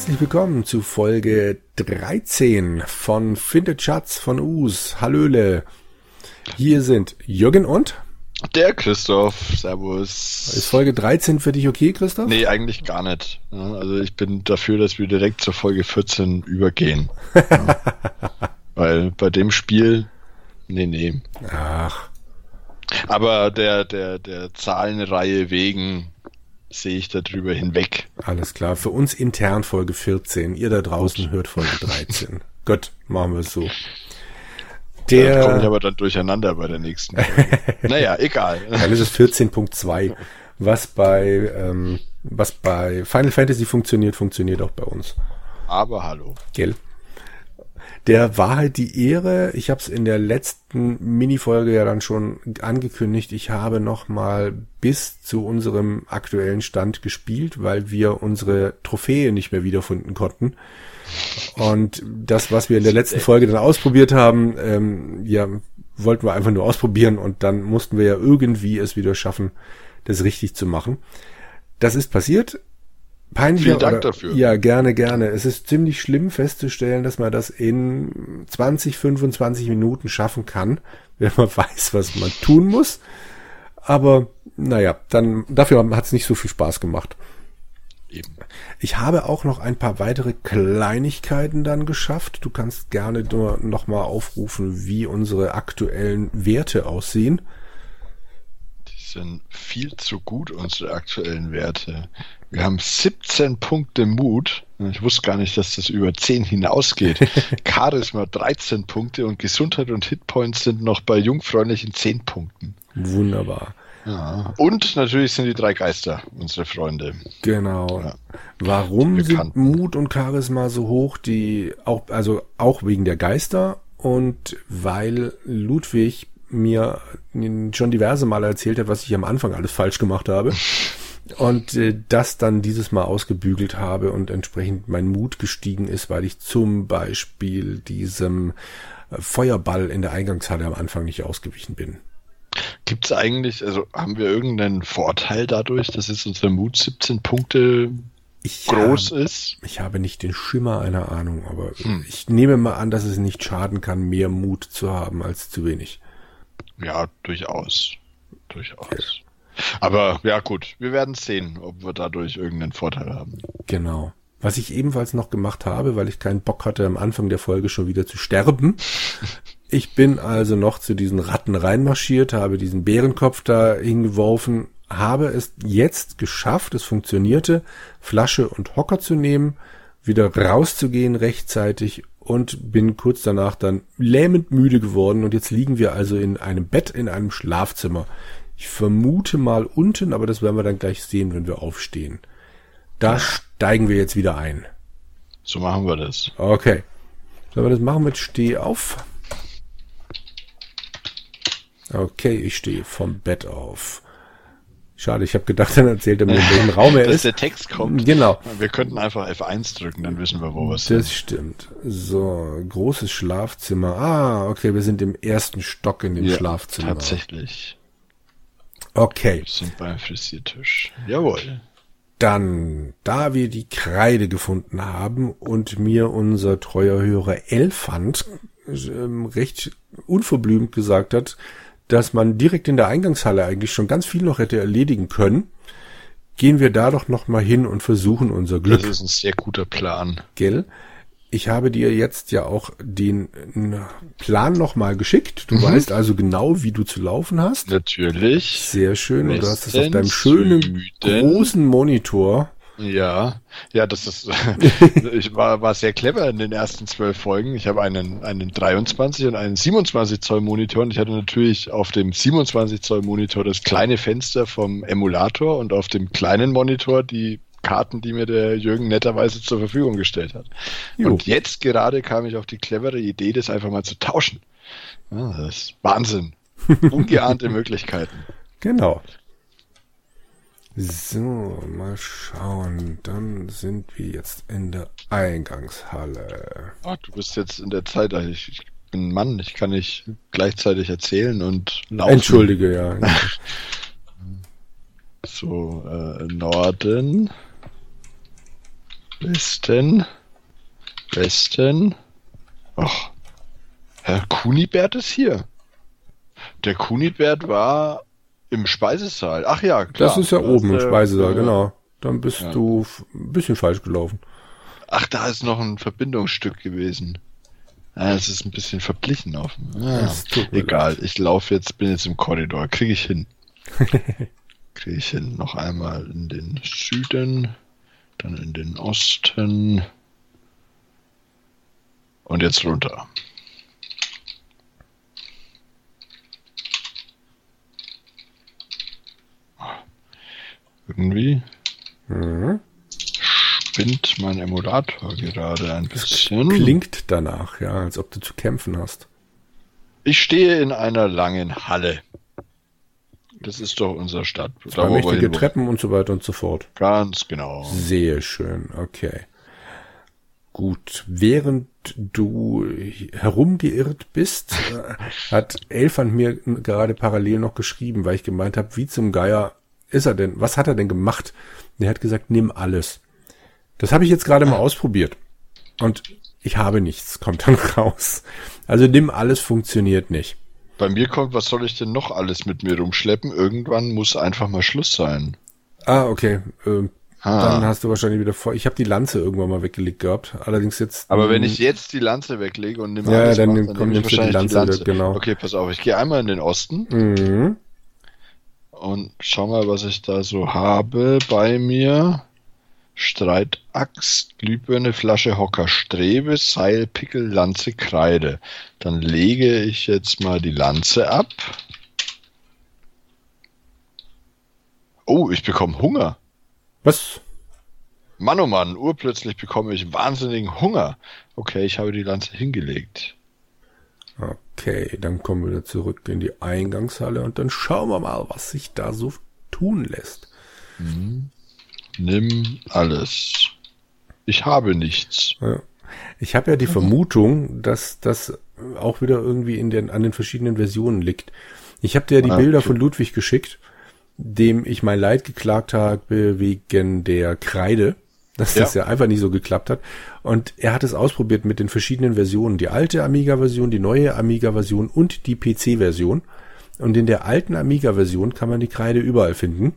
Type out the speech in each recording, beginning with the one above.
Herzlich willkommen zu Folge 13 von Findet Schatz von Us. Hallöle. Hier sind Jürgen und der Christoph. Servus. Ist Folge 13 für dich okay, Christoph? Nee, eigentlich gar nicht. Also ich bin dafür, dass wir direkt zur Folge 14 übergehen. ja. Weil bei dem Spiel, nee, nee. Ach. Aber der, der, der Zahlenreihe wegen sehe ich darüber hinweg. Alles klar. Für uns intern Folge 14. Ihr da draußen Gut. hört Folge 13. Gut, machen wir es so. Der da komme ich aber dann durcheinander bei der nächsten Folge. naja, egal. Dann ist es 14.2. Was bei, ähm, was bei Final Fantasy funktioniert, funktioniert auch bei uns. Aber hallo. Gell? Der Wahrheit die Ehre. Ich habe es in der letzten Minifolge ja dann schon angekündigt. Ich habe noch mal bis zu unserem aktuellen Stand gespielt, weil wir unsere Trophäe nicht mehr wiederfinden konnten. Und das, was wir in der letzten Folge dann ausprobiert haben, ähm, ja, wollten wir einfach nur ausprobieren und dann mussten wir ja irgendwie es wieder schaffen, das richtig zu machen. Das ist passiert peinlich. Vielen Dank oder, dafür. Ja, gerne, gerne. Es ist ziemlich schlimm festzustellen, dass man das in 20, 25 Minuten schaffen kann, wenn man weiß, was man tun muss. Aber naja, dann dafür hat es nicht so viel Spaß gemacht. Eben. Ich habe auch noch ein paar weitere Kleinigkeiten dann geschafft. Du kannst gerne nur noch mal aufrufen, wie unsere aktuellen Werte aussehen. Die sind viel zu gut, unsere aktuellen Werte. Wir haben 17 Punkte Mut. Ich wusste gar nicht, dass das über 10 hinausgeht. Charisma 13 Punkte und Gesundheit und Hitpoints sind noch bei jungfräulichen 10 Punkten. Wunderbar. Ja. Und natürlich sind die drei Geister unsere Freunde. Genau. Ja. Warum sind Mut und Charisma so hoch? Die auch, also auch wegen der Geister und weil Ludwig mir schon diverse Male erzählt hat, was ich am Anfang alles falsch gemacht habe. und äh, das dann dieses Mal ausgebügelt habe und entsprechend mein Mut gestiegen ist, weil ich zum Beispiel diesem äh, Feuerball in der Eingangshalle am Anfang nicht ausgewichen bin. Gibt es eigentlich, also haben wir irgendeinen Vorteil dadurch, dass jetzt unser Mut 17 Punkte ich groß habe, ist? Ich habe nicht den Schimmer einer Ahnung, aber hm. ich nehme mal an, dass es nicht schaden kann, mehr Mut zu haben als zu wenig. Ja, durchaus. Durchaus. Aber ja gut, wir werden sehen, ob wir dadurch irgendeinen Vorteil haben. Genau. Was ich ebenfalls noch gemacht habe, weil ich keinen Bock hatte, am Anfang der Folge schon wieder zu sterben. Ich bin also noch zu diesen Ratten reinmarschiert, habe diesen Bärenkopf da hingeworfen, habe es jetzt geschafft, es funktionierte, Flasche und Hocker zu nehmen, wieder rauszugehen rechtzeitig und bin kurz danach dann lähmend müde geworden und jetzt liegen wir also in einem Bett in einem Schlafzimmer. Ich vermute mal unten, aber das werden wir dann gleich sehen, wenn wir aufstehen. Da steigen wir jetzt wieder ein. So machen wir das. Okay. Sollen wir das machen mit Steh auf? Okay, ich stehe vom Bett auf. Schade, ich habe gedacht, dann erzählt er mir, in welchem Raum er Dass ist. der Text kommt. Genau. Wir könnten einfach F1 drücken, dann wissen wir, wo wir sind. Das stimmt. So, großes Schlafzimmer. Ah, okay, wir sind im ersten Stock in dem ja, Schlafzimmer. Tatsächlich. Okay. Wir sind beim Frisiertisch. Jawohl. Dann, da wir die Kreide gefunden haben und mir unser treuer Hörer Elfand ähm, recht unverblümt gesagt hat, dass man direkt in der Eingangshalle eigentlich schon ganz viel noch hätte erledigen können, gehen wir da doch noch mal hin und versuchen unser Glück. Das ist ein sehr guter Plan. Gell? Ich habe dir jetzt ja auch den Plan nochmal geschickt. Du mhm. weißt also genau, wie du zu laufen hast. Natürlich. Sehr schön. Und du hast es auf deinem schönen Süden. großen Monitor. Ja, ja, das ist, ich war, war sehr clever in den ersten zwölf Folgen. Ich habe einen, einen 23 und einen 27 Zoll Monitor und ich hatte natürlich auf dem 27 Zoll Monitor das kleine Fenster vom Emulator und auf dem kleinen Monitor die Karten, die mir der Jürgen netterweise zur Verfügung gestellt hat. Jo. Und jetzt gerade kam ich auf die clevere Idee, das einfach mal zu tauschen. Ja, das ist Wahnsinn. Ungeahnte Möglichkeiten. Genau. So, mal schauen. Dann sind wir jetzt in der Eingangshalle. Ach, du bist jetzt in der Zeit, also ich, ich bin ein Mann, ich kann nicht gleichzeitig erzählen und laufen. Entschuldige, ja. so, äh, Norden. Westen. Westen. Ach. Herr Kunibert ist hier. Der Kunibert war im Speisesaal. Ach ja, klar. Das ist ja oben im Speisesaal, äh, genau. Dann bist ja. du ein bisschen falsch gelaufen. Ach, da ist noch ein Verbindungsstück gewesen. Ah, es ist ein bisschen verblichen auf. Ah, egal, leid. ich laufe jetzt, bin jetzt im Korridor. Kriege ich hin. Kriege ich hin. Noch einmal in den Süden, dann in den Osten. Und jetzt runter. Irgendwie mhm. spinnt mein Emulator gerade ein bisschen. Klingt danach, ja, als ob du zu kämpfen hast. Ich stehe in einer langen Halle. Das ist doch unser Stadt. Zwei mächtige Treppen und so weiter und so fort. Ganz genau. Sehr schön, okay. Gut, während du herumgeirrt bist, äh, hat Elfand mir gerade parallel noch geschrieben, weil ich gemeint habe, wie zum Geier ist er denn? Was hat er denn gemacht? Er hat gesagt, nimm alles. Das habe ich jetzt gerade mal ausprobiert. Und ich habe nichts, kommt dann raus. Also nimm alles funktioniert nicht. Bei mir kommt, was soll ich denn noch alles mit mir rumschleppen? Irgendwann muss einfach mal Schluss sein. Ah, okay. Ähm, dann hast du wahrscheinlich wieder vor. Ich habe die Lanze irgendwann mal weggelegt gehabt. Allerdings jetzt. Aber wenn ich jetzt die Lanze weglege und nehme ja, alles dann, macht, dann kommt wahrscheinlich die Lanze, die Lanze. Weg, genau. Okay, pass auf. Ich gehe einmal in den Osten. Mhm. Und schau mal, was ich da so habe bei mir. Streitaxt, Glühbirne, Flasche Hocker, Strebe, Seil, Pickel, Lanze, Kreide. Dann lege ich jetzt mal die Lanze ab. Oh, ich bekomme Hunger. Was? Mann, oh Mann, urplötzlich bekomme ich wahnsinnigen Hunger. Okay, ich habe die Lanze hingelegt. Okay, dann kommen wir zurück in die Eingangshalle und dann schauen wir mal, was sich da so tun lässt. Mhm. Nimm alles. Ich habe nichts. Ja. Ich habe ja die Vermutung, dass das auch wieder irgendwie in den, an den verschiedenen Versionen liegt. Ich habe dir ja die ah, Bilder von Ludwig geschickt, dem ich mein Leid geklagt habe wegen der Kreide dass ja. das ja einfach nicht so geklappt hat. Und er hat es ausprobiert mit den verschiedenen Versionen. Die alte Amiga-Version, die neue Amiga-Version und die PC-Version. Und in der alten Amiga-Version kann man die Kreide überall finden.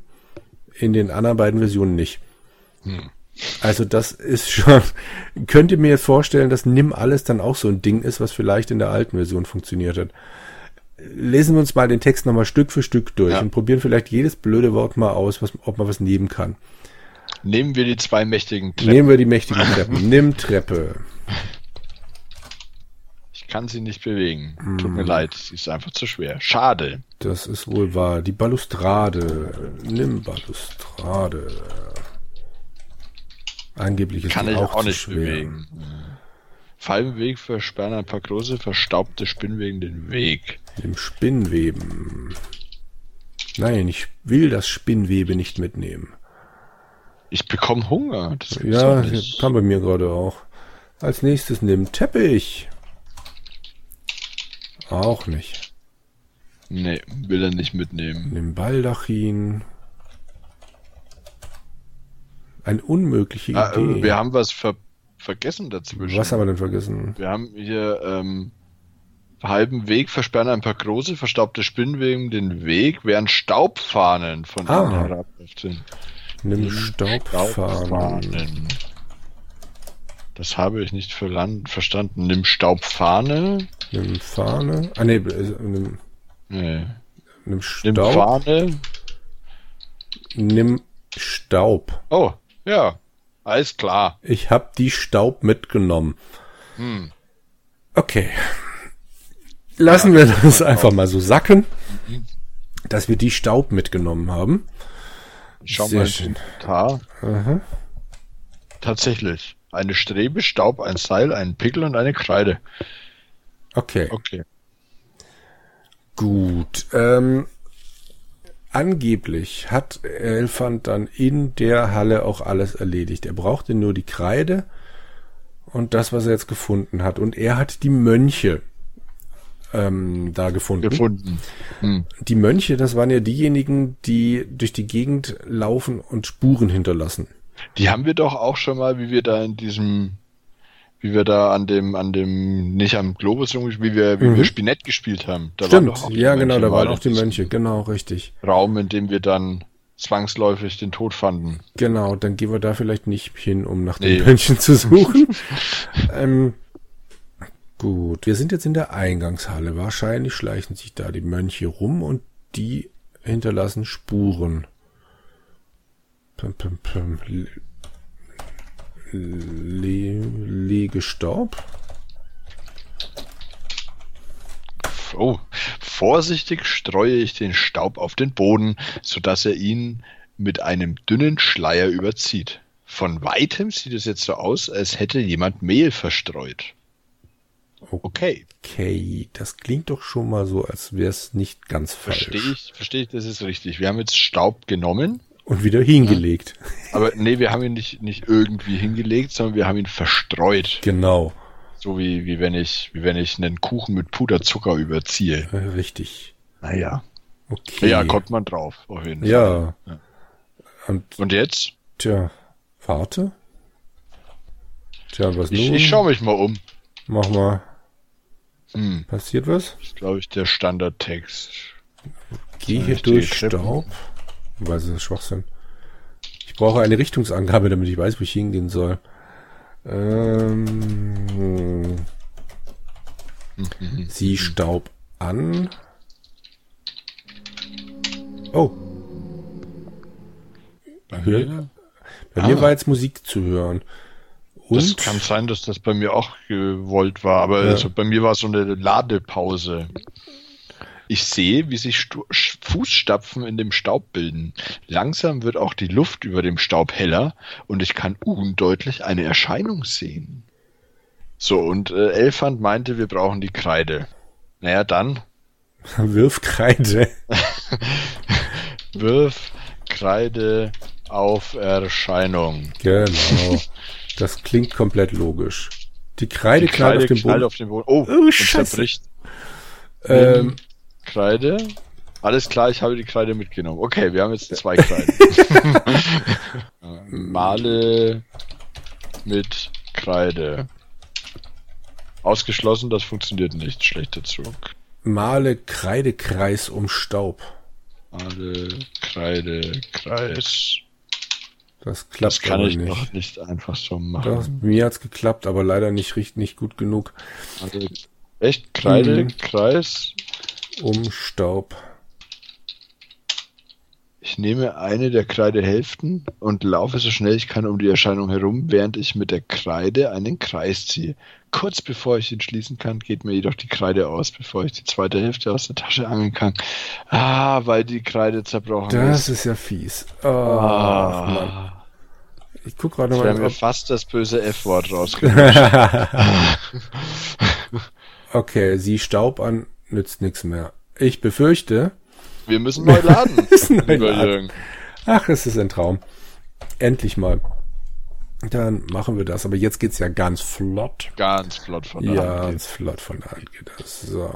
In den anderen beiden Versionen nicht. Hm. Also das ist schon, könnt ihr mir jetzt vorstellen, dass Nimm alles dann auch so ein Ding ist, was vielleicht in der alten Version funktioniert hat. Lesen wir uns mal den Text nochmal Stück für Stück durch ja. und probieren vielleicht jedes blöde Wort mal aus, was, ob man was nehmen kann. Nehmen wir die zwei mächtigen Treppen. Nehmen wir die mächtigen Treppen. Nimm Treppe. Ich kann sie nicht bewegen. Mm. Tut mir hm. leid, sie ist einfach zu schwer. Schade. Das ist wohl wahr. Die Balustrade. Nimm Balustrade. Angeblich ist kann ich auch, auch nicht schwer. bewegen. Fallweg versperren ein paar große verstaubte Spinnwegen den Weg. Im Spinnweben. Nein, ich will das Spinnwebe nicht mitnehmen. Ich bekomme Hunger. ja, kam bei mir gerade auch. Als nächstes nimm Teppich. Auch nicht. Nee, will er nicht mitnehmen. Nimm Baldachin. Eine unmögliche ah, Idee. Wir haben was ver vergessen dazwischen. Was haben wir denn vergessen? Wir haben hier ähm, halben Weg versperren ein paar große verstaubte Spinnwegen den Weg, während Staubfahnen von ah. ihnen herabläuft sind. Nimm Staubfahnen. Das habe ich nicht verstanden. Nimm Staubfahne. Nimm Fahne. Ah, nee, äh, nimm, nee. Nimm Staub. Nimm Fahne. Nimm Staub. Oh, ja. Alles klar. Ich habe die Staub mitgenommen. Hm. Okay. Lassen ja, wir das einfach mal so sacken, mhm. dass wir die Staub mitgenommen haben. Schau Sehr mal schön. Tar. Mhm. Tatsächlich. Eine Strebe, Staub, ein Seil, ein Pickel und eine Kreide. Okay. Okay. Gut. Ähm, angeblich hat Elfand dann in der Halle auch alles erledigt. Er brauchte nur die Kreide und das, was er jetzt gefunden hat. Und er hat die Mönche ähm, da gefunden. Gefunden. Hm. Die Mönche, das waren ja diejenigen, die durch die Gegend laufen und Spuren hinterlassen. Die haben wir doch auch schon mal, wie wir da in diesem, wie wir da an dem, an dem, nicht am Globus, wie wir, wie Mhm. wir Spinett gespielt haben. Da Stimmt, ja genau, Mönche da waren auch die Mönche, genau, richtig. Raum, in dem wir dann zwangsläufig den Tod fanden. Genau, dann gehen wir da vielleicht nicht hin, um nach Nee. den Mönchen zu suchen. ähm, gut, wir sind jetzt in der Eingangshalle. Wahrscheinlich schleichen sich da die Mönche rum und die hinterlassen Spuren. Pum, pum, pum. Le Le Legestaub? Oh, vorsichtig streue ich den Staub auf den Boden, sodass er ihn mit einem dünnen Schleier überzieht. Von weitem sieht es jetzt so aus, als hätte jemand Mehl verstreut. Okay, Okay, das klingt doch schon mal so, als wäre es nicht ganz falsch. verstehe ich, verstehe ich, das ist richtig. Wir haben jetzt Staub genommen, Und wieder hingelegt. aber nee, wir haben ihn nicht, nicht irgendwie hingelegt, sondern wir haben ihn verstreut. Genau, So wie, wie wenn ich, wie wenn ich einen Kuchen mit Puderzucker überziehe. richtig. Naja. Okay. Ja, kommt man drauf, auf jeden Fall. Ja. Ja. Und Und jetzt? Tja, warte. Tja, was Ich, nun? ich schaue mich mal um. Mach mal. Hm, Passiert was? das ist, glaube ich, der Standardtext. Geh Soll hier durch Treppen- Staub. Weiß es ist Schwachsinn. Ich brauche eine Richtungsangabe, damit ich weiß, wo ich hingehen soll. Ähm, sieh Staub an. Oh, Bei mir? bei Ah. mir war jetzt Musik zu hören. Das Und kann sein, dass das bei mir auch gewollt war, aber Ja. also bei mir war es so eine Ladepause. Ich sehe, wie sich Stu Fußstapfen in dem Staub bilden. Langsam wird auch die Luft über dem Staub heller und ich kann undeutlich eine Erscheinung sehen. So, und äh, Elfand meinte, wir brauchen die Kreide. Naja, dann wirf Kreide. wirf Kreide auf Erscheinung. Genau. Das klingt komplett logisch. Die Kreide Die knallt Kreide auf den knallt Boden. auf den Boden. Oh, Oh, Scheiße. zerbricht. Ähm, Kreide. Alles klar, ich habe die Kreide mitgenommen. Okay, wir haben jetzt zwei Kreiden. Male mit Kreide. Ausgeschlossen, das funktioniert nicht. Schlechter Zug. male Kreidekreis um Staub. Male Kreide, Kreis. Das klappt Das kann ich nicht. noch nicht einfach so Das, machen. mir hat's geklappt, aber leider nicht richtig nicht gut genug Male, echt? Kreide, Mhm. Um Staub. Ich nehme eine der Kreidehälften und laufe so schnell ich kann um die Erscheinung herum, während ich mit der Kreide einen Kreis ziehe. Kurz bevor ich ihn schließen kann, geht mir jedoch die Kreide aus, bevor ich die zweite Hälfte aus der Tasche angeln kann. Ah, weil die Kreide zerbrochen Das ist. ist ja fies. Oh, Ah, Mann. Ich guck gerade ich mal. mir Ob, fast das böse F-Wort rausgekommen. okay, sieh Staub an, nützt nichts mehr. Ich befürchte, Wir müssen neu laden, neu laden. Ach, es ist ein Traum. Endlich mal. Dann machen wir das. Aber jetzt geht's ja ganz flott. Ganz flott von der Ja, Hand. ganz flott von der Hand geht das. So.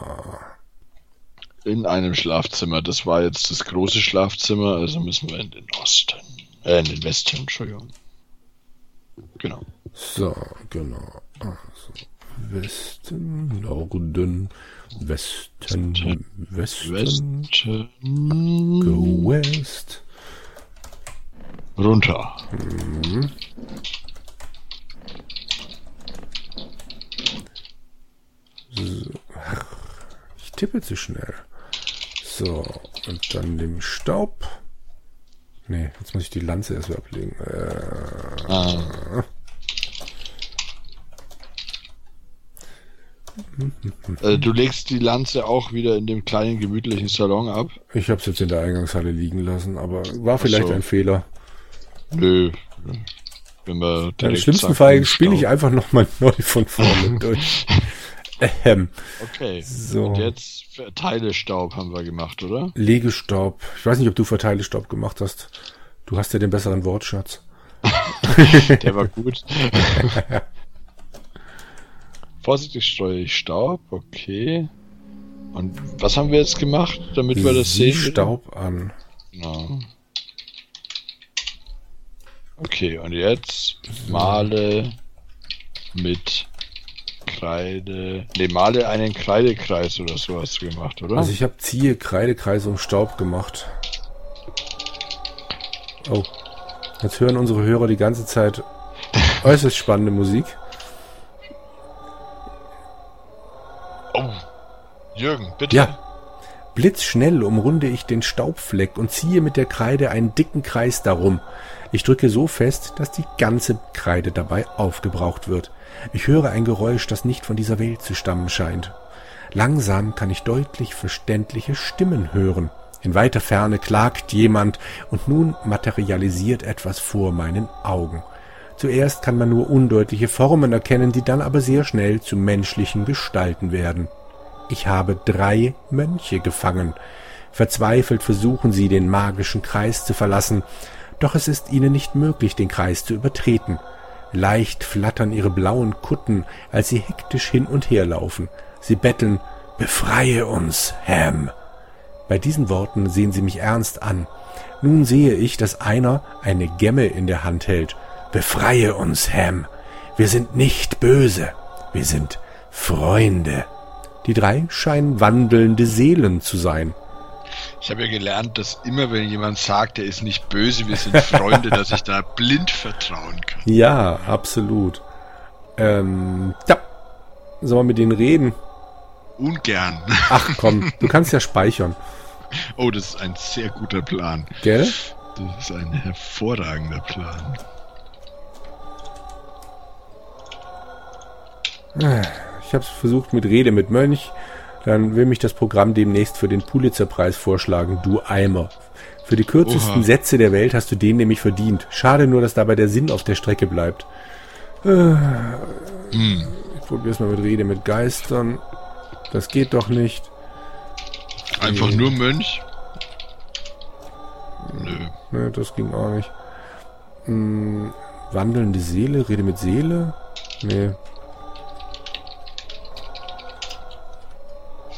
In einem Schlafzimmer. Das war jetzt das große Schlafzimmer, also müssen wir in den Osten. Äh, in den Westen, Entschuldigung. Genau. So, genau. Westen, Norden, Westen, Westen, Westen. go West. Runter. Ich tippe zu schnell. So, und dann den Staub. Nee, jetzt muss ich die Lanze erst wieder ablegen. Äh, Ah. Äh, du legst die Lanze auch wieder in dem kleinen gemütlichen Salon ab? ich habe es jetzt in der Eingangshalle liegen lassen, aber war vielleicht so. ein Fehler. Nö. Wenn wir Im schlimmsten Fall spiele ich einfach nochmal neu von vorne durch. Ähm, Okay. so. Und jetzt Teilestaub haben wir gemacht, oder? Legestaub. Ich weiß nicht, ob du Verteilestaub gemacht hast. Du hast ja den besseren Wortschatz. Der war gut. Vorsichtig streue ich Staub, okay. Und was haben wir jetzt gemacht, damit wir das Sieh sehen? bitte? Staub an. Genau. Okay, und jetzt male mit Kreide. Ne, male einen Kreidekreis oder so hast du gemacht, oder? Also ich habe ziehe Kreidekreis um Staub gemacht. Oh. Jetzt hören unsere Hörer die ganze Zeit äußerst spannende Musik. Jürgen, bitte. Ja. Blitzschnell umrunde ich den Staubfleck und ziehe mit der Kreide einen dicken Kreis darum. Ich drücke so fest, dass die ganze Kreide dabei aufgebraucht wird. Ich höre ein Geräusch, das nicht von dieser Welt zu stammen scheint. Langsam kann ich deutlich verständliche Stimmen hören. In weiter Ferne klagt jemand, und nun materialisiert etwas vor meinen Augen. Zuerst kann man nur undeutliche Formen erkennen, die dann aber sehr schnell zu menschlichen Gestalten werden. Ich habe drei Mönche gefangen. Verzweifelt versuchen sie, den magischen Kreis zu verlassen, doch es ist ihnen nicht möglich, den Kreis zu übertreten. Leicht flattern ihre blauen Kutten, als sie hektisch hin und her laufen. Sie betteln, befreie uns, Ham. Bei diesen Worten sehen sie mich ernst an. Nun sehe ich, dass einer eine Gemme in der Hand hält. Befreie uns, Ham. Wir sind nicht böse. Wir sind Freunde. Die drei scheinen wandelnde Seelen zu sein. Ich habe ja gelernt, dass immer wenn jemand sagt, er ist nicht böse, wir sind Freunde, dass ich da blind vertrauen kann. Ja, absolut. Ähm, ja. Sollen wir mit denen reden? Ungern. Ach komm, du kannst ja speichern. Oh, das ist ein sehr guter Plan. Gell? Das ist ein hervorragender Plan. Ich habe es versucht mit Rede mit Mönch. Dann will mich das Programm demnächst für den Pulitzerpreis vorschlagen, du Eimer. Für die kürzesten Oha. Sätze der Welt hast du den nämlich verdient. Schade nur, dass dabei der Sinn auf der Strecke bleibt. Äh, Hm. Ich probier's mal mit Rede mit Geistern. Das geht doch nicht. Einfach nur Mönch? Nö. Ne, das ging auch nicht. Hm, wandelnde Seele, Rede mit Seele? Nee.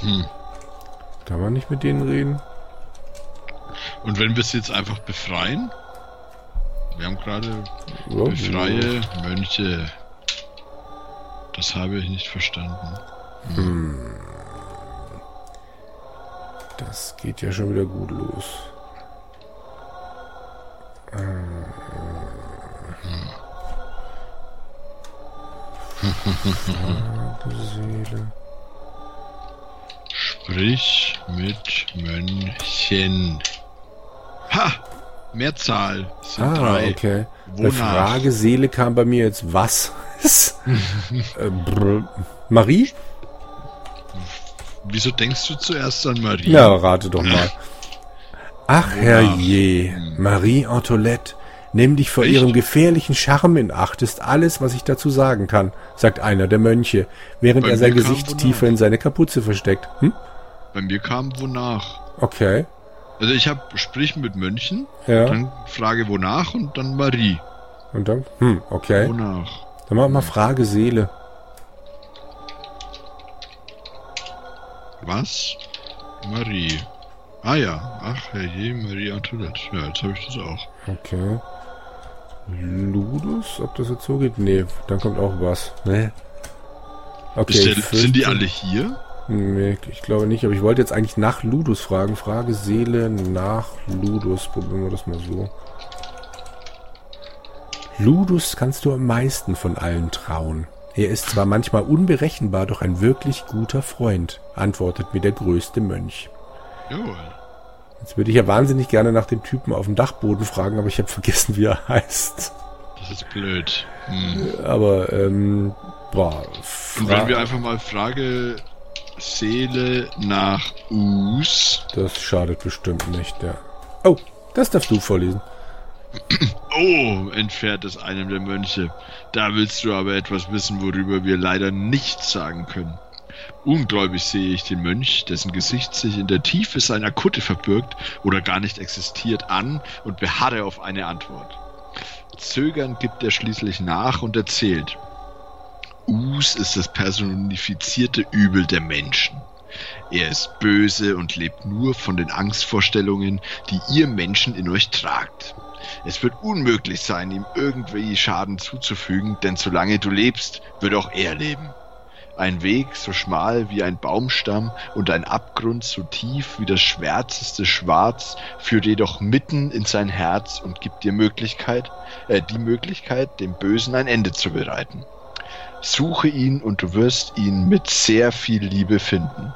Hm. Kann man nicht mit denen reden? Und wenn wir es jetzt einfach befreien? Wir haben gerade Ja, befreie Mönche. Das habe ich nicht verstanden. Das geht ja schon wieder gut los. Seele. Sprich mit Mönchen. Ha! Mehrzahl sind Ah, drei. okay. Wonach? Frage Seele kam bei mir jetzt was? äh. Marie? Wieso denkst du zuerst an Marie? Ja, rate doch mal. Ach, herrje, Marie Antoinette, nimm dich vor Echt? ihrem gefährlichen Charme in Acht, ist alles, was ich dazu sagen kann, sagt einer der Mönche, während Bei er sein Gesicht tiefer in seine Kapuze versteckt. Hm? Bei mir kam wonach. Okay, Also ich habe Sprich mit Mönchen, ja. dann Frage wonach und dann Marie. Und dann? Hm, okay. Wonach? Dann mach mal Frage Seele. Was? Marie. Ah ja, ach herrje, Marie Antoinette. Ja, jetzt habe ich das auch. Okay. Ludus, ob das jetzt so geht? Nee, dann kommt auch was. Nee. Okay, der, sind die alle hier? Nee, ich glaube nicht, aber ich wollte jetzt eigentlich nach Ludus fragen. Frage Seele nach Ludus. Probieren wir das mal so. Ludus kannst du am meisten von allen trauen. Er ist zwar manchmal unberechenbar, doch ein wirklich guter Freund, antwortet mir der größte Mönch. Jawohl. Jetzt würde ich ja wahnsinnig gerne nach dem Typen auf dem Dachboden fragen, aber ich habe vergessen, wie er heißt. Das ist blöd. Hm. Aber, ähm, boah. Und wenn wir einfach mal Frage Seele nach Us. das schadet bestimmt nicht, ja. Oh, das darfst du vorlesen. Oh, entfernt es einem der Mönche. Da willst du aber etwas wissen, worüber wir leider nichts sagen können. Ungläubig sehe ich den Mönch, dessen Gesicht sich in der Tiefe seiner Kutte verbirgt oder gar nicht existiert, an und beharre auf eine Antwort. Zögernd gibt er schließlich nach und erzählt. Us ist das personifizierte Übel der Menschen. Er ist böse und lebt nur von den Angstvorstellungen, die ihr Menschen in euch tragt. Es wird unmöglich sein, ihm irgendwie Schaden zuzufügen, denn solange du lebst, wird auch er leben. Ein Weg so schmal wie ein Baumstamm und ein Abgrund so tief wie das schwärzeste Schwarz führt jedoch mitten in sein Herz und gibt dir Möglichkeit, äh, die Möglichkeit, dem Bösen ein Ende zu bereiten. Suche ihn und du wirst ihn mit sehr viel Liebe finden.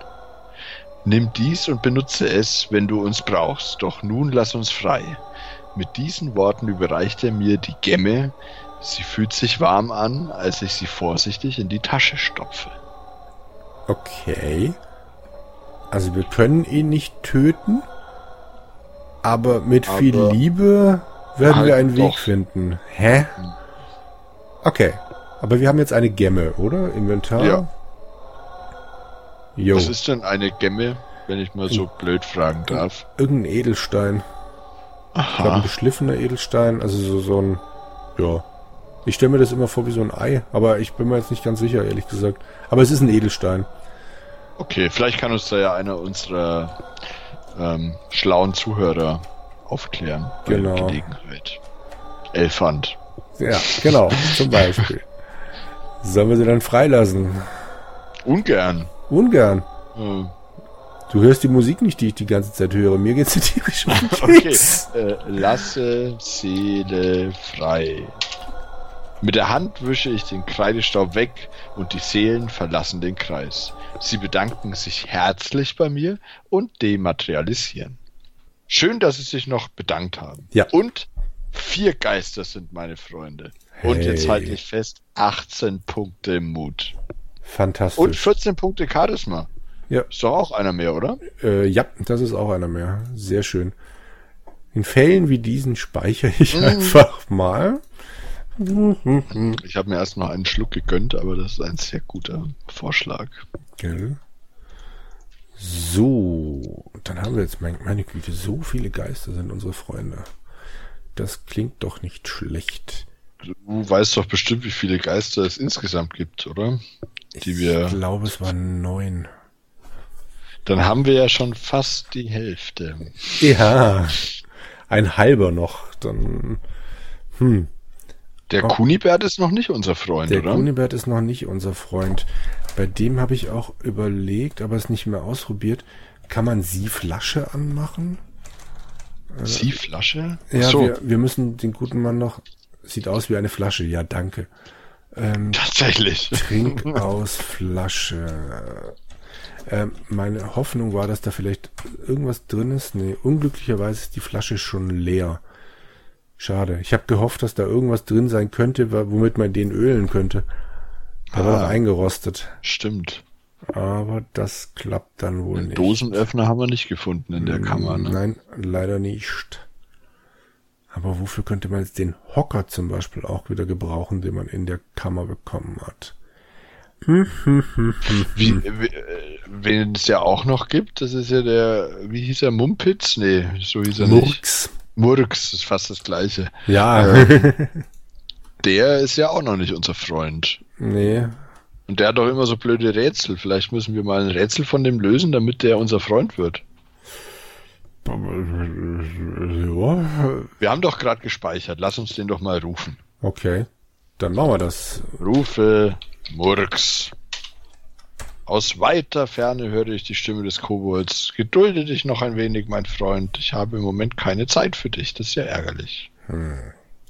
Nimm dies und benutze es, wenn du uns brauchst, doch nun lass uns frei. Mit diesen Worten überreicht er mir die Gemme, Sie fühlt sich warm an, als ich sie vorsichtig in die Tasche stopfe. Okay. Also wir können ihn nicht töten, aber mit aber viel Liebe werden halt wir einen doch. Weg finden. Hä? Okay. Aber wir haben jetzt eine Gemme, oder? Inventar? Ja. Jo. Was ist denn eine Gemme, wenn ich mal so blöd fragen darf? Irgendein Edelstein. Aha. Ich glaube, ein geschliffener Edelstein, also so, so ein, ja, ich stelle mir das immer vor wie so ein Ei, aber ich bin mir jetzt nicht ganz sicher, ehrlich gesagt. Aber es ist ein Edelstein. Okay, vielleicht kann uns da ja einer unserer ähm, schlauen Zuhörer aufklären. Genau. Gelegenheit. Elfand. Ja, genau, zum Beispiel. Sollen wir sie dann freilassen? Ungern. Ungern. Hm. Du hörst die Musik nicht, die ich die ganze Zeit höre. Mir geht's tierisch um Okay, äh, lasse Seele frei. Mit der Hand wische ich den Kreidestaub weg und die Seelen verlassen den Kreis. Sie bedanken sich herzlich bei mir und dematerialisieren. Schön, dass Sie sich noch bedankt haben. Ja. Und vier Geister sind meine Freunde. Hey. Und jetzt halte ich fest, 18 Punkte Mut. Fantastisch. Und 14 Punkte Charisma. Ja. Ist doch auch einer mehr, oder? Äh, ja, das ist auch einer mehr. Sehr schön. In Fällen wie diesen speichere ich mm. einfach mal. Ich habe mir erst noch einen Schluck gegönnt, aber das ist ein sehr guter Vorschlag. Gell? So, dann haben wir jetzt, mein, meine Güte, so viele Geister sind unsere Freunde. Das klingt doch nicht schlecht. Du weißt doch bestimmt, wie viele Geister es insgesamt gibt, oder? Die ich wir. Ich glaube, es waren neun. Dann haben wir ja schon fast die Hälfte. Ja, ein halber noch. Dann, hm. Der oh. Kunibert ist noch nicht unser Freund, der oder? Der Kunibert ist noch nicht unser Freund. Bei dem habe ich auch überlegt, aber es nicht mehr ausprobiert. Kann man sie Flasche anmachen? Äh, sie Flasche? Ja, so. wir, wir müssen den guten Mann noch. Sieht aus wie eine Flasche. Ja, danke. Ähm, Tatsächlich. Trink aus Flasche. Ähm, meine Hoffnung war, dass da vielleicht irgendwas drin ist. Nee, unglücklicherweise ist die Flasche schon leer. Schade. Ich habe gehofft, dass da irgendwas drin sein könnte, womit man den ölen könnte. Da ah, war eingerostet. Stimmt. Aber das klappt dann wohl Den nicht. Dosenöffner haben wir nicht gefunden in der Kammer. Ne? Nein, leider nicht. Aber wofür könnte man jetzt den Hocker zum Beispiel auch wieder gebrauchen, den man in der Kammer bekommen hat? Wie, wie, äh, wen es ja auch noch gibt, das ist ja der, wie hieß er, Mumpitz? Nee, so hieß er Murks. nicht. Murks ist fast das gleiche. Ja. Äh, der ist ja auch noch nicht unser Freund. Nee. Und der hat doch immer so blöde Rätsel. Vielleicht müssen wir mal ein Rätsel von dem lösen, damit der unser Freund wird. Ja. Wir haben doch gerade gespeichert. Lass uns den doch mal rufen. Okay. Dann machen wir das. Rufe Murks. Aus weiter Ferne höre ich die Stimme des Kobolds. Gedulde dich noch ein wenig, mein Freund. Ich habe im Moment keine Zeit für dich. Das ist ja ärgerlich. Hm.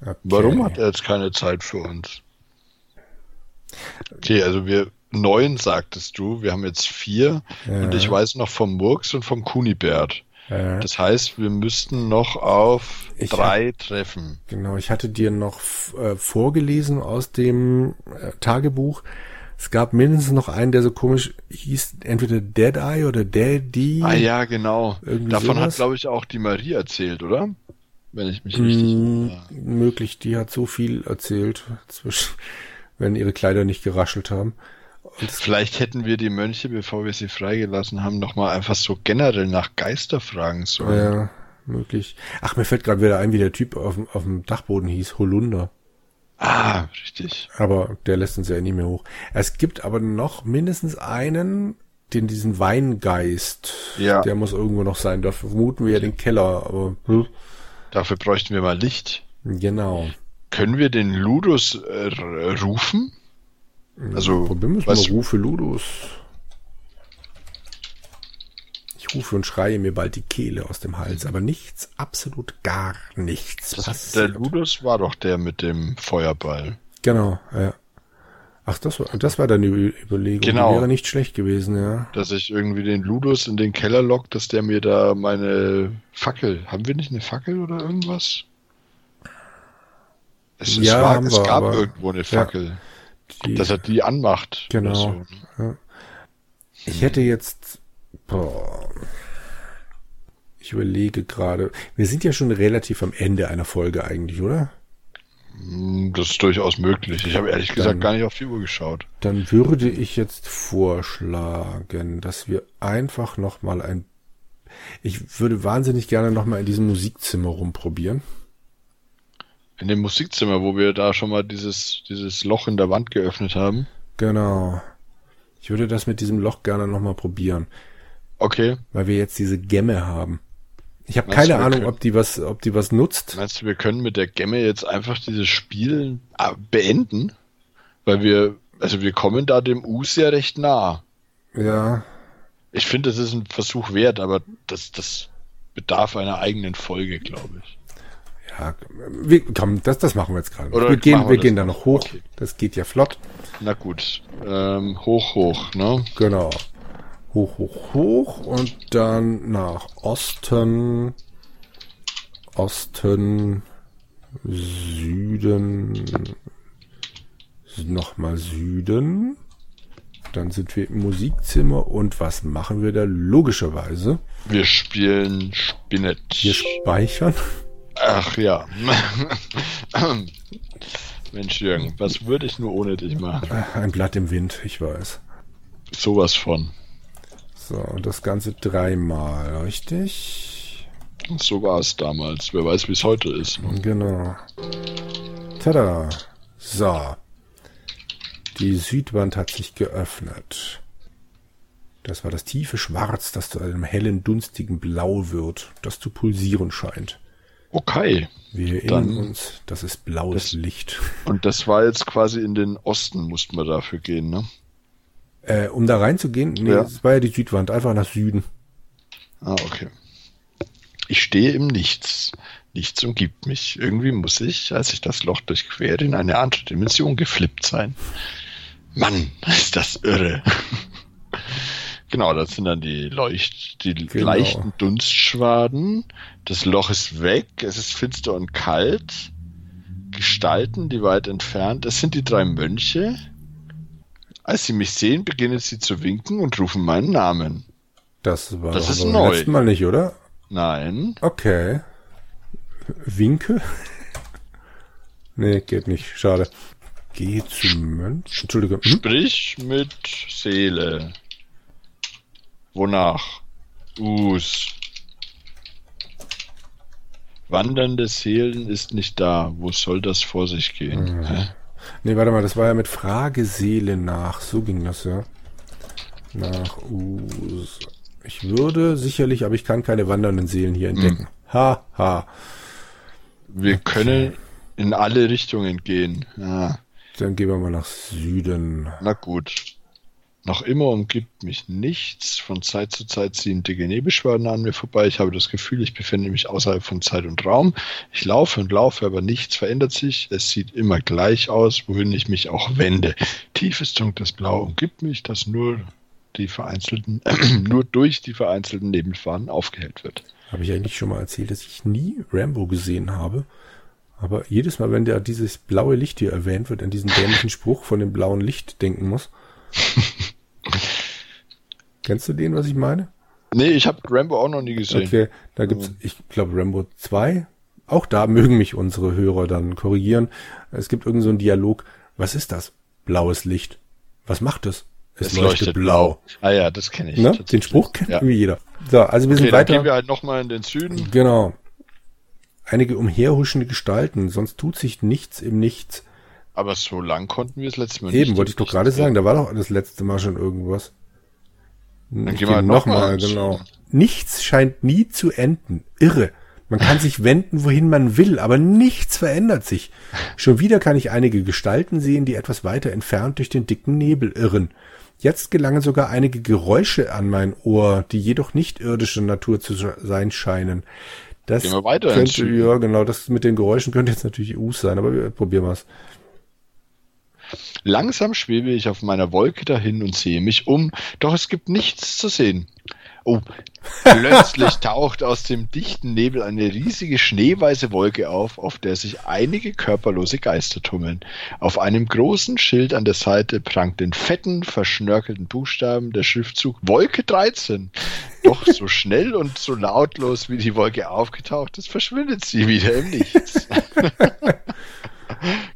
Okay. Warum hat er jetzt keine Zeit für uns? Okay, also wir neun sagtest du. Wir haben jetzt vier. Ja. Und ich weiß noch vom Murks und vom Kunibert. Ja. Das heißt, wir müssten noch auf ich drei hab, treffen. Genau, ich hatte dir noch äh, vorgelesen aus dem äh, Tagebuch, es gab mindestens noch einen, der so komisch hieß, entweder Dead Eye oder Daddy. Ah ja, genau. Davon sowas. hat, glaube ich, auch die Marie erzählt, oder? Wenn ich mich richtig... Mm, möglich, die hat so viel erzählt, zwischen, wenn ihre Kleider nicht geraschelt haben. Vielleicht hätten wir die Mönche, bevor wir sie freigelassen haben, nochmal einfach so generell nach Geister fragen sollen. Ja, möglich. Ach, mir fällt gerade wieder ein, wie der Typ auf, auf dem Dachboden hieß, Holunder. Ah, richtig. Aber der lässt uns ja nicht mehr hoch. Es gibt aber noch mindestens einen, den diesen Weingeist. Ja. Der muss irgendwo noch sein. Da vermuten wir ja den Keller, aber. Hm. Dafür bräuchten wir mal Licht. Genau. Können wir den Ludus äh, rufen? Also, Probieren wir es was- mal. Rufe Ludus. Ich rufe und schreie mir bald die Kehle aus dem Hals, aber nichts, absolut gar nichts Das, der. Ludus war doch der mit dem Feuerball. Genau, ja. Ach, das war, das war deine Überlegung. Genau. Die wäre nicht schlecht gewesen, ja. Dass ich irgendwie den Ludus in den Keller lock, dass der mir da meine Fackel. Haben wir nicht eine Fackel oder irgendwas? Es, es, Ja, war, haben es wir, gab aber- irgendwo eine Fackel, Die, dass er die anmacht. Genau. so. ich hätte jetzt, boah, ich überlege gerade, wir sind ja schon relativ am Ende einer Folge eigentlich, oder? Hm, Das ist durchaus möglich. Ich habe ehrlich gesagt Dann- gar nicht auf die Uhr geschaut. Dann würde ich jetzt vorschlagen, dass wir einfach noch mal ein, ich würde wahnsinnig gerne noch mal in diesem Musikzimmer rumprobieren. In dem Musikzimmer, wo wir da schon mal dieses, dieses Loch in der Wand geöffnet haben. Genau. Ich würde das mit diesem Loch gerne noch mal probieren, Okay. weil wir jetzt diese Gemme haben. Ich habe keine Ahnung, können- ob die was, ob die was nutzt. Meinst du, wir können mit der Gemme jetzt einfach dieses Spiel ah, beenden? Weil wir, also wir kommen da dem Us ja recht nah. Ja, Ich finde, das ist ein Versuch wert, aber das, das bedarf einer eigenen Folge, glaube ich. Ja, wir, komm, das, das machen wir jetzt gerade. Oder Wir gehen, wir gehen da noch? noch hoch. Okay. Das geht ja flott. Na gut, ähm, hoch, hoch, ne? Genau. Hoch, hoch, hoch und dann nach Osten, Osten, Süden, nochmal Süden. Dann sind wir im Musikzimmer und was machen wir da? Logischerweise, Wir spielen Spinett. wir speichern. Ach ja. Mensch, Jürgen, was würde ich nur ohne dich machen? Ein Blatt im Wind, ich weiß. Sowas von. So, und das Ganze dreimal, richtig? So war es damals. Wer weiß, wie es heute ist. Ne? Genau. Tada. So. Die Südwand hat sich geöffnet. Das war das tiefe Schwarz, das zu einem hellen, dunstigen Blau wird, das zu pulsieren scheint. Okay. Wir erinnern Dann- uns, das ist blaues Das- Licht. Und das war jetzt quasi in den Osten, mussten wir dafür gehen, ne? Äh, um da reinzugehen, nee, Ja. es war ja die Südwand, einfach nach Süden. Ah, okay. Ich stehe im Nichts. Nichts umgibt mich. Irgendwie muss ich, als ich das Loch durchquere, in eine andere Dimension geflippt sein. Mann, ist das irre. Genau, das sind dann die Leucht, die Genau. leichten Dunstschwaden. Das Loch ist weg, es ist finster und kalt. Gestalten, die weit entfernt. Es sind die drei Mönche. Als sie mich sehen, beginnen sie zu winken und rufen meinen Namen. Das war Das ist neu. letzten Mal nicht, oder? Nein. Okay. Winke? nee, geht nicht. Schade. Geh zu Mönch. Entschuldige. Hm? Sprich mit Seele. Wonach? Us. Wandernde Seelen ist nicht da. Wo soll das vor sich gehen? Hä? Nee, warte mal, das war ja mit Frageseele nach. So ging das ja. Nach Us. Ich würde sicherlich, aber ich kann keine wandernden Seelen hier entdecken. Ha, ha. Wir können in alle Richtungen gehen. Ja, Dann gehen wir mal nach Süden. na gut. Noch immer umgibt mich nichts. Von Zeit zu Zeit ziehen dicke Nebelschwaden an mir vorbei. Ich habe das Gefühl, ich befinde mich außerhalb von Zeit und Raum. Ich laufe und laufe, aber nichts verändert sich. Es sieht immer gleich aus, wohin ich mich auch wende. Tiefes dunkles Blau umgibt mich, das nur die vereinzelten, nur durch die vereinzelten Nebelfahnen aufgehellt wird. Habe ich eigentlich schon mal erzählt, dass ich nie Rambo gesehen habe. Aber jedes Mal, wenn der dieses blaue Licht hier erwähnt wird, an diesen dämlichen Spruch von dem blauen Licht denken muss. Kennst du den, was ich meine? Nee, ich habe Rambo auch noch nie gesehen. Okay, da gibt's, ich glaube, Rambo 2. Auch da mögen mich unsere Hörer dann korrigieren. Es gibt irgend so einen Dialog. Was ist das? Blaues Licht. Was macht es? Es, leuchtet, blau. Ah ja, das kenne ich. Ne? Den. Spruch kennt ja. irgendwie jeder. So, also wir Okay, sind dann weiter. gehen wir halt nochmal in den Süden. Genau. Einige umherhuschende Gestalten, sonst tut sich nichts im Nichts. Aber so lang konnten wir es letztes Mal nicht. Eben, wollte ich doch gerade sagen, da war doch das letzte Mal schon irgendwas. Dann gehen wir halt noch mal nochmal, ins- genau. Nichts scheint nie zu enden. Irre. Man kann sich wenden, wohin man will, aber nichts verändert sich. Schon wieder kann ich einige Gestalten sehen, die etwas weiter entfernt durch den dicken Nebel irren. Jetzt gelangen sogar einige Geräusche an mein Ohr, die jedoch nicht irdischer Natur zu sein scheinen. Das Gehen wir weiter könnte, ja genau, das mit den Geräuschen könnte jetzt natürlich Us sein, aber wir probieren wir's. Langsam schwebe ich auf meiner Wolke dahin und sehe mich um, doch es gibt nichts zu sehen. Oh, plötzlich taucht aus dem dichten Nebel eine riesige schneeweiße Wolke auf, auf der sich einige körperlose Geister tummeln. Auf einem großen Schild an der Seite prangt in fetten, verschnörkelten Buchstaben der Schriftzug Wolke 13. Doch so schnell und so lautlos, wie die Wolke aufgetaucht ist, verschwindet sie wieder im Nichts.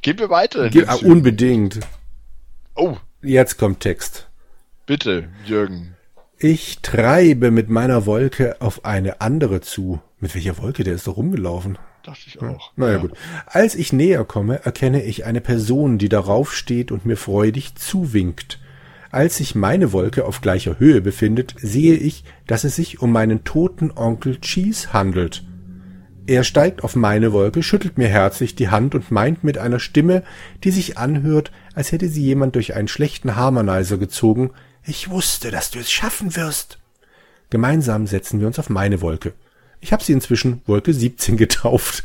Gehen wir weiter. Ge unbedingt. Oh. Jetzt kommt Text. Bitte, Jürgen. Ich treibe mit meiner Wolke auf eine andere zu. Mit welcher Wolke? Der ist doch rumgelaufen. Dachte ich auch. Naja, ja. gut. Als ich näher komme, erkenne ich eine Person, die darauf steht und mir freudig zuwinkt. Als sich meine Wolke auf gleicher Höhe befindet, sehe ich, dass es sich um meinen toten Onkel Cheese handelt. Er steigt auf meine Wolke, schüttelt mir herzlich die Hand und meint mit einer Stimme, die sich anhört, als hätte sie jemand durch einen schlechten Harmonizer gezogen, ich wusste, dass du es schaffen wirst. Gemeinsam setzen wir uns auf meine Wolke. Ich habe sie inzwischen Wolke 17 getauft.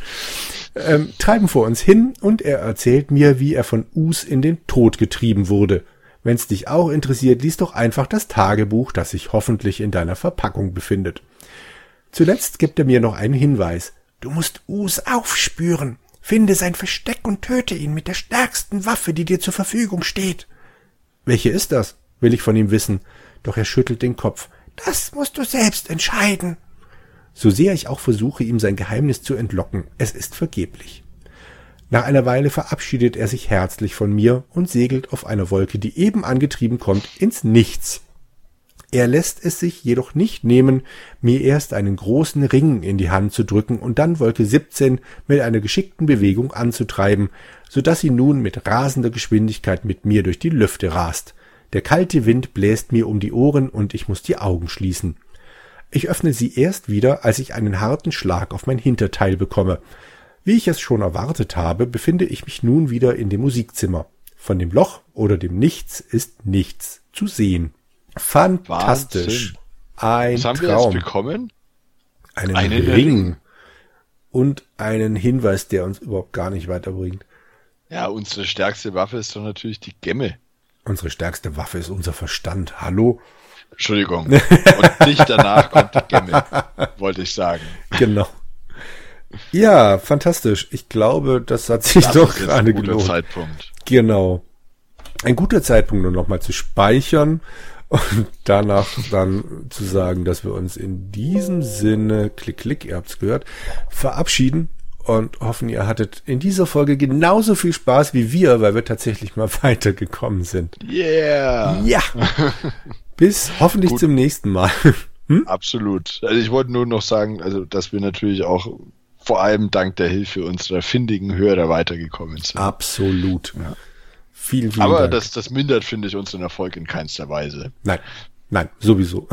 Ähm, treiben vor uns hin und er erzählt mir, wie er von Us in den Tod getrieben wurde. Wenn's dich auch interessiert, lies doch einfach das Tagebuch, das sich hoffentlich in deiner Verpackung befindet. Zuletzt gibt er mir noch einen Hinweis. Du musst Us aufspüren. Finde sein Versteck und töte ihn mit der stärksten Waffe, die dir zur Verfügung steht. Welche ist das? will ich von ihm wissen, doch er schüttelt den Kopf. Das musst du selbst entscheiden. So sehr ich auch versuche, ihm sein Geheimnis zu entlocken, es ist vergeblich. Nach einer Weile verabschiedet er sich herzlich von mir und segelt auf einer Wolke, die eben angetrieben kommt, ins Nichts. Er lässt es sich jedoch nicht nehmen, mir erst einen großen Ring in die Hand zu drücken und dann Wolke 17 mit einer geschickten Bewegung anzutreiben, so dass sie nun mit rasender Geschwindigkeit mit mir durch die Lüfte rast. Der kalte Wind bläst mir um die Ohren und ich muss die Augen schließen. Ich öffne sie erst wieder, als ich einen harten Schlag auf mein Hinterteil bekomme. Wie ich es schon erwartet habe, befinde ich mich nun wieder in dem Musikzimmer. Von dem Loch oder dem Nichts ist nichts zu sehen. Fantastisch. Wahnsinn. Ein Was haben Traum. wir jetzt bekommen? Einen, einen Ring. Ring. Und einen Hinweis, der uns überhaupt gar nicht weiterbringt. Ja, unsere stärkste Waffe ist doch natürlich die Gemme. Unsere stärkste Waffe ist unser Verstand. Hallo? Entschuldigung. Und nicht danach kommt die Gemme, wollte ich sagen. Genau. Ja, fantastisch. Ich glaube, das hat sich das doch gerade ein guter gelohnt. Zeitpunkt. Genau. Ein guter Zeitpunkt, um nochmal zu speichern und danach dann zu sagen, dass wir uns in diesem Sinne, klick, klick, ihr habt's gehört, verabschieden und hoffen, ihr hattet in dieser Folge genauso viel Spaß wie wir, weil wir tatsächlich mal weitergekommen sind. Yeah! Ja! Bis hoffentlich Gut. zum nächsten Mal. Hm? Absolut. Also ich wollte nur noch sagen, also dass wir natürlich auch vor allem dank der Hilfe unserer findigen Hörer weitergekommen sind. Absolut. Ja. Vielen, vielen Aber Dank. das, das mindert, finde ich, unseren Erfolg in keinster Weise. Nein, nein, sowieso.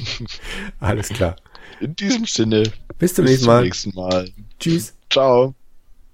Alles klar. In diesem Sinne. Bis zum, bis nächsten, Mal. nächsten Mal. Tschüss. Ciao.